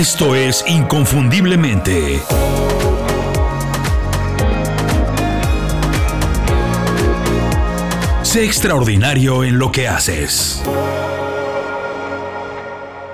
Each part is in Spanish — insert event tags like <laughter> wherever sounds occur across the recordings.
Esto es Inconfundiblemente. Sé extraordinario en lo que haces.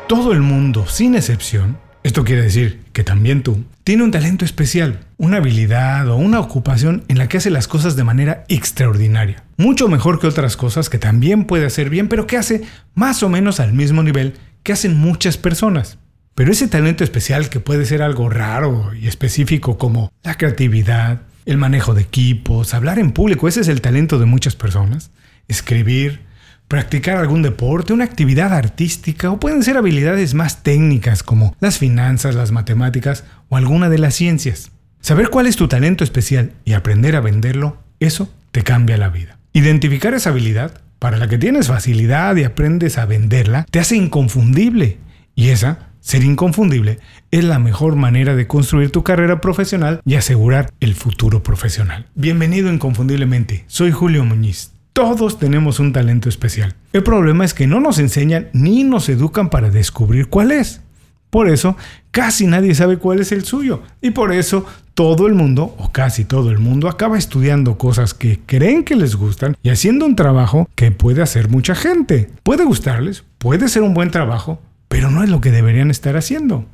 Todo el mundo, sin excepción, esto quiere decir que también tú, tiene un talento especial, una habilidad o una ocupación en la que hace las cosas de manera extraordinaria. Mucho mejor que otras cosas que también puede hacer bien, pero que hace más o menos al mismo nivel que hacen muchas personas. Pero ese talento especial que puede ser algo raro y específico como la creatividad, el manejo de equipos, hablar en público, ese es el talento de muchas personas, escribir, practicar algún deporte, una actividad artística o pueden ser habilidades más técnicas como las finanzas, las matemáticas o alguna de las ciencias. Saber cuál es tu talento especial y aprender a venderlo, eso te cambia la vida. Identificar esa habilidad para la que tienes facilidad y aprendes a venderla, te hace inconfundible. Y esa ser inconfundible es la mejor manera de construir tu carrera profesional y asegurar el futuro profesional. Bienvenido inconfundiblemente, soy Julio Muñiz. Todos tenemos un talento especial. El problema es que no nos enseñan ni nos educan para descubrir cuál es. Por eso, casi nadie sabe cuál es el suyo. Y por eso, todo el mundo, o casi todo el mundo, acaba estudiando cosas que creen que les gustan y haciendo un trabajo que puede hacer mucha gente. Puede gustarles, puede ser un buen trabajo, pero no es lo que deberían estar haciendo.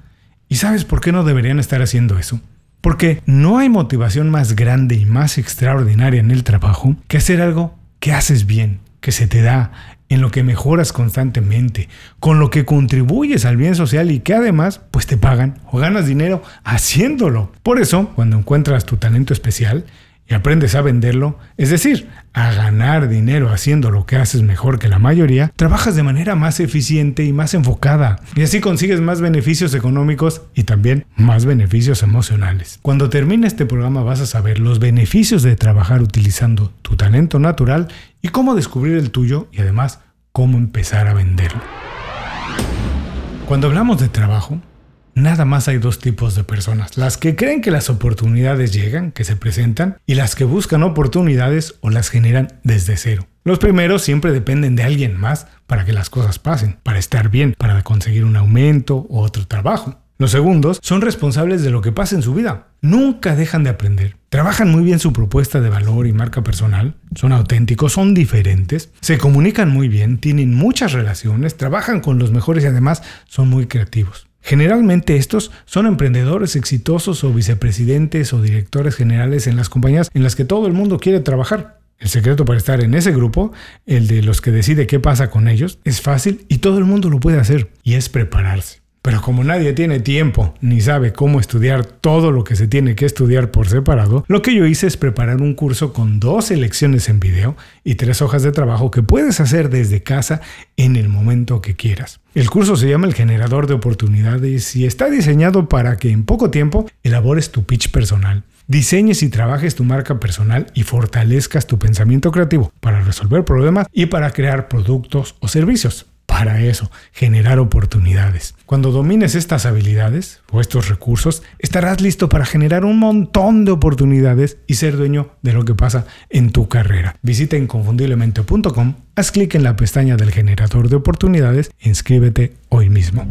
¿Y sabes por qué no deberían estar haciendo eso? Porque no hay motivación más grande y más extraordinaria en el trabajo que hacer algo que haces bien, que se te da, en lo que mejoras constantemente, con lo que contribuyes al bien social y que además pues te pagan o ganas dinero haciéndolo. Por eso, cuando encuentras tu talento especial, y aprendes a venderlo, es decir, a ganar dinero haciendo lo que haces mejor que la mayoría, trabajas de manera más eficiente y más enfocada. Y así consigues más beneficios económicos y también más beneficios emocionales. Cuando termine este programa vas a saber los beneficios de trabajar utilizando tu talento natural y cómo descubrir el tuyo y además cómo empezar a venderlo. Cuando hablamos de trabajo, Nada más hay dos tipos de personas, las que creen que las oportunidades llegan, que se presentan, y las que buscan oportunidades o las generan desde cero. Los primeros siempre dependen de alguien más para que las cosas pasen, para estar bien, para conseguir un aumento o otro trabajo. Los segundos son responsables de lo que pasa en su vida. Nunca dejan de aprender. Trabajan muy bien su propuesta de valor y marca personal. Son auténticos, son diferentes. Se comunican muy bien, tienen muchas relaciones, trabajan con los mejores y además son muy creativos. Generalmente estos son emprendedores exitosos o vicepresidentes o directores generales en las compañías en las que todo el mundo quiere trabajar. El secreto para estar en ese grupo, el de los que decide qué pasa con ellos, es fácil y todo el mundo lo puede hacer, y es prepararse. Pero como nadie tiene tiempo ni sabe cómo estudiar todo lo que se tiene que estudiar por separado, lo que yo hice es preparar un curso con dos lecciones en video y tres hojas de trabajo que puedes hacer desde casa en el momento que quieras. El curso se llama El generador de oportunidades y está diseñado para que en poco tiempo elabores tu pitch personal, diseñes y trabajes tu marca personal y fortalezcas tu pensamiento creativo para resolver problemas y para crear productos o servicios para eso, generar oportunidades. Cuando domines estas habilidades o estos recursos, estarás listo para generar un montón de oportunidades y ser dueño de lo que pasa en tu carrera. Visita inconfundiblemente.com, haz clic en la pestaña del generador de oportunidades e inscríbete hoy mismo.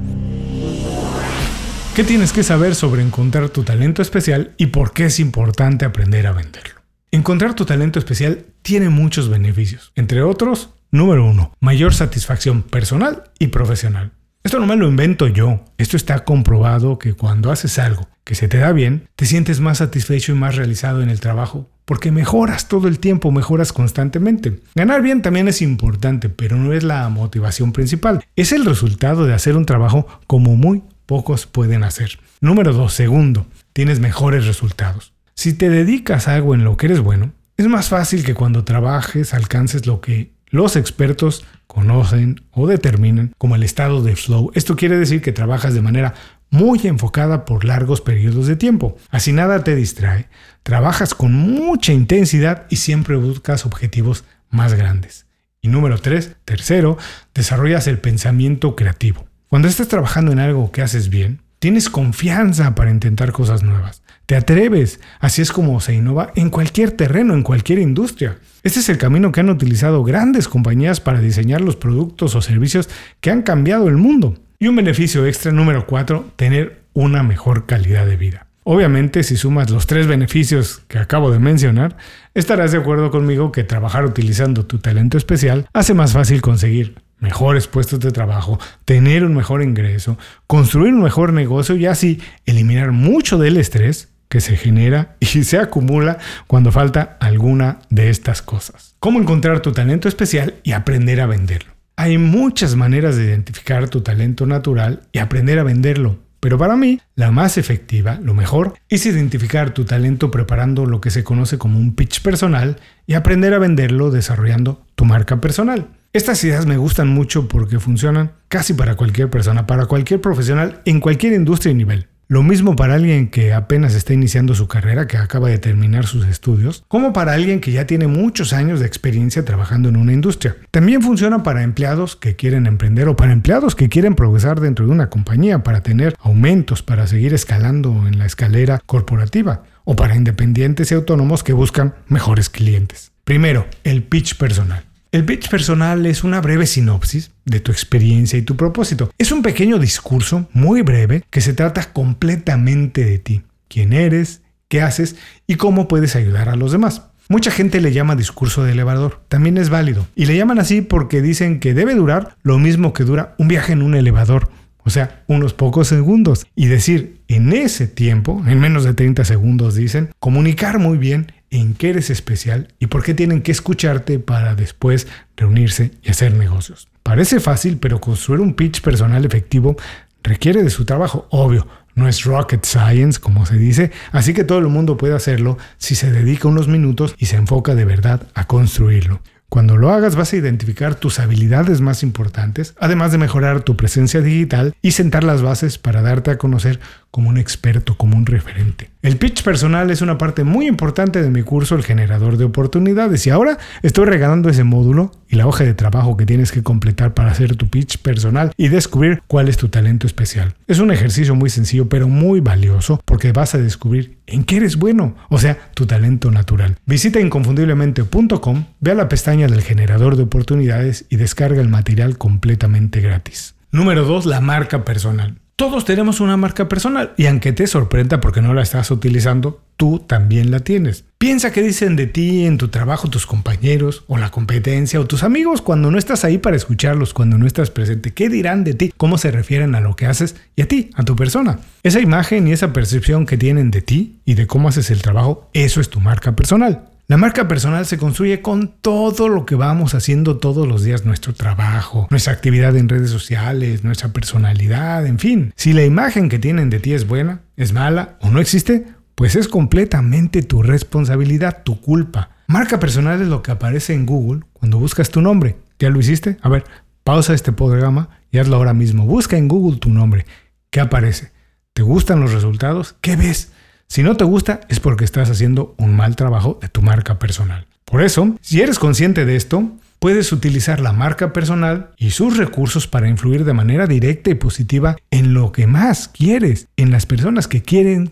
¿Qué tienes que saber sobre encontrar tu talento especial y por qué es importante aprender a venderlo? Encontrar tu talento especial tiene muchos beneficios, entre otros, Número 1. Mayor satisfacción personal y profesional. Esto no me lo invento yo. Esto está comprobado que cuando haces algo que se te da bien, te sientes más satisfecho y más realizado en el trabajo, porque mejoras todo el tiempo, mejoras constantemente. Ganar bien también es importante, pero no es la motivación principal. Es el resultado de hacer un trabajo como muy pocos pueden hacer. Número 2. Segundo, tienes mejores resultados. Si te dedicas a algo en lo que eres bueno, es más fácil que cuando trabajes alcances lo que los expertos conocen o determinan como el estado de flow. Esto quiere decir que trabajas de manera muy enfocada por largos periodos de tiempo. Así nada te distrae. Trabajas con mucha intensidad y siempre buscas objetivos más grandes. Y número tres, tercero, desarrollas el pensamiento creativo. Cuando estás trabajando en algo que haces bien, tienes confianza para intentar cosas nuevas. Te atreves. Así es como se innova en cualquier terreno, en cualquier industria. Este es el camino que han utilizado grandes compañías para diseñar los productos o servicios que han cambiado el mundo. Y un beneficio extra número 4, tener una mejor calidad de vida. Obviamente, si sumas los tres beneficios que acabo de mencionar, estarás de acuerdo conmigo que trabajar utilizando tu talento especial hace más fácil conseguir mejores puestos de trabajo, tener un mejor ingreso, construir un mejor negocio y así eliminar mucho del estrés que se genera y <laughs> se acumula cuando falta alguna de estas cosas. ¿Cómo encontrar tu talento especial y aprender a venderlo? Hay muchas maneras de identificar tu talento natural y aprender a venderlo. Pero para mí, la más efectiva, lo mejor, es identificar tu talento preparando lo que se conoce como un pitch personal y aprender a venderlo desarrollando tu marca personal. Estas ideas me gustan mucho porque funcionan casi para cualquier persona, para cualquier profesional, en cualquier industria y nivel. Lo mismo para alguien que apenas está iniciando su carrera, que acaba de terminar sus estudios, como para alguien que ya tiene muchos años de experiencia trabajando en una industria. También funciona para empleados que quieren emprender o para empleados que quieren progresar dentro de una compañía para tener aumentos, para seguir escalando en la escalera corporativa, o para independientes y autónomos que buscan mejores clientes. Primero, el pitch personal. El pitch personal es una breve sinopsis de tu experiencia y tu propósito. Es un pequeño discurso muy breve que se trata completamente de ti, quién eres, qué haces y cómo puedes ayudar a los demás. Mucha gente le llama discurso de elevador, también es válido, y le llaman así porque dicen que debe durar lo mismo que dura un viaje en un elevador, o sea, unos pocos segundos, y decir en ese tiempo, en menos de 30 segundos dicen, comunicar muy bien en qué eres especial y por qué tienen que escucharte para después reunirse y hacer negocios. Parece fácil, pero construir un pitch personal efectivo requiere de su trabajo, obvio. No es rocket science, como se dice, así que todo el mundo puede hacerlo si se dedica unos minutos y se enfoca de verdad a construirlo. Cuando lo hagas vas a identificar tus habilidades más importantes, además de mejorar tu presencia digital y sentar las bases para darte a conocer como un experto, como un referente. El pitch personal es una parte muy importante de mi curso El generador de oportunidades y ahora estoy regalando ese módulo y la hoja de trabajo que tienes que completar para hacer tu pitch personal y descubrir cuál es tu talento especial. Es un ejercicio muy sencillo pero muy valioso porque vas a descubrir en qué eres bueno, o sea, tu talento natural. Visita inconfundiblemente.com, ve a la pestaña del generador de oportunidades y descarga el material completamente gratis. Número 2. La marca personal. Todos tenemos una marca personal y aunque te sorprenda porque no la estás utilizando, tú también la tienes. Piensa qué dicen de ti en tu trabajo tus compañeros o la competencia o tus amigos cuando no estás ahí para escucharlos, cuando no estás presente. ¿Qué dirán de ti? ¿Cómo se refieren a lo que haces y a ti, a tu persona? Esa imagen y esa percepción que tienen de ti y de cómo haces el trabajo, eso es tu marca personal. La marca personal se construye con todo lo que vamos haciendo todos los días, nuestro trabajo, nuestra actividad en redes sociales, nuestra personalidad, en fin. Si la imagen que tienen de ti es buena, es mala o no existe, pues es completamente tu responsabilidad, tu culpa. Marca personal es lo que aparece en Google cuando buscas tu nombre. ¿Ya lo hiciste? A ver, pausa este programa y hazlo ahora mismo. Busca en Google tu nombre. ¿Qué aparece? ¿Te gustan los resultados? ¿Qué ves? Si no te gusta es porque estás haciendo un mal trabajo de tu marca personal. Por eso, si eres consciente de esto, puedes utilizar la marca personal y sus recursos para influir de manera directa y positiva en lo que más quieres, en las personas que quieren.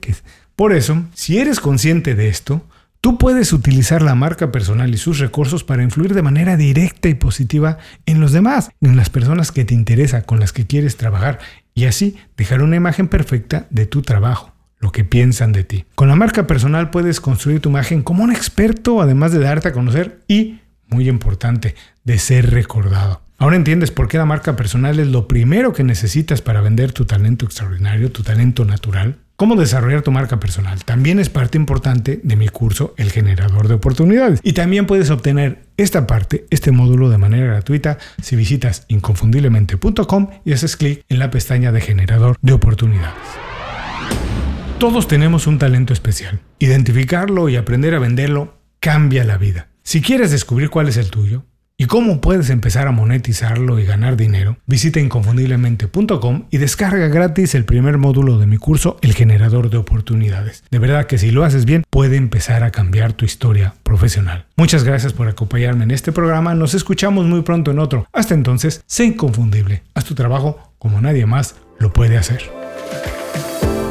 Por eso, si eres consciente de esto, tú puedes utilizar la marca personal y sus recursos para influir de manera directa y positiva en los demás, en las personas que te interesa, con las que quieres trabajar, y así dejar una imagen perfecta de tu trabajo lo que piensan de ti. Con la marca personal puedes construir tu imagen como un experto, además de darte a conocer y, muy importante, de ser recordado. Ahora entiendes por qué la marca personal es lo primero que necesitas para vender tu talento extraordinario, tu talento natural. Cómo desarrollar tu marca personal también es parte importante de mi curso El generador de oportunidades. Y también puedes obtener esta parte, este módulo de manera gratuita si visitas inconfundiblemente.com y haces clic en la pestaña de generador de oportunidades. Todos tenemos un talento especial. Identificarlo y aprender a venderlo cambia la vida. Si quieres descubrir cuál es el tuyo y cómo puedes empezar a monetizarlo y ganar dinero, visita inconfundiblemente.com y descarga gratis el primer módulo de mi curso, El generador de oportunidades. De verdad que si lo haces bien, puede empezar a cambiar tu historia profesional. Muchas gracias por acompañarme en este programa. Nos escuchamos muy pronto en otro. Hasta entonces, sé inconfundible. Haz tu trabajo como nadie más lo puede hacer.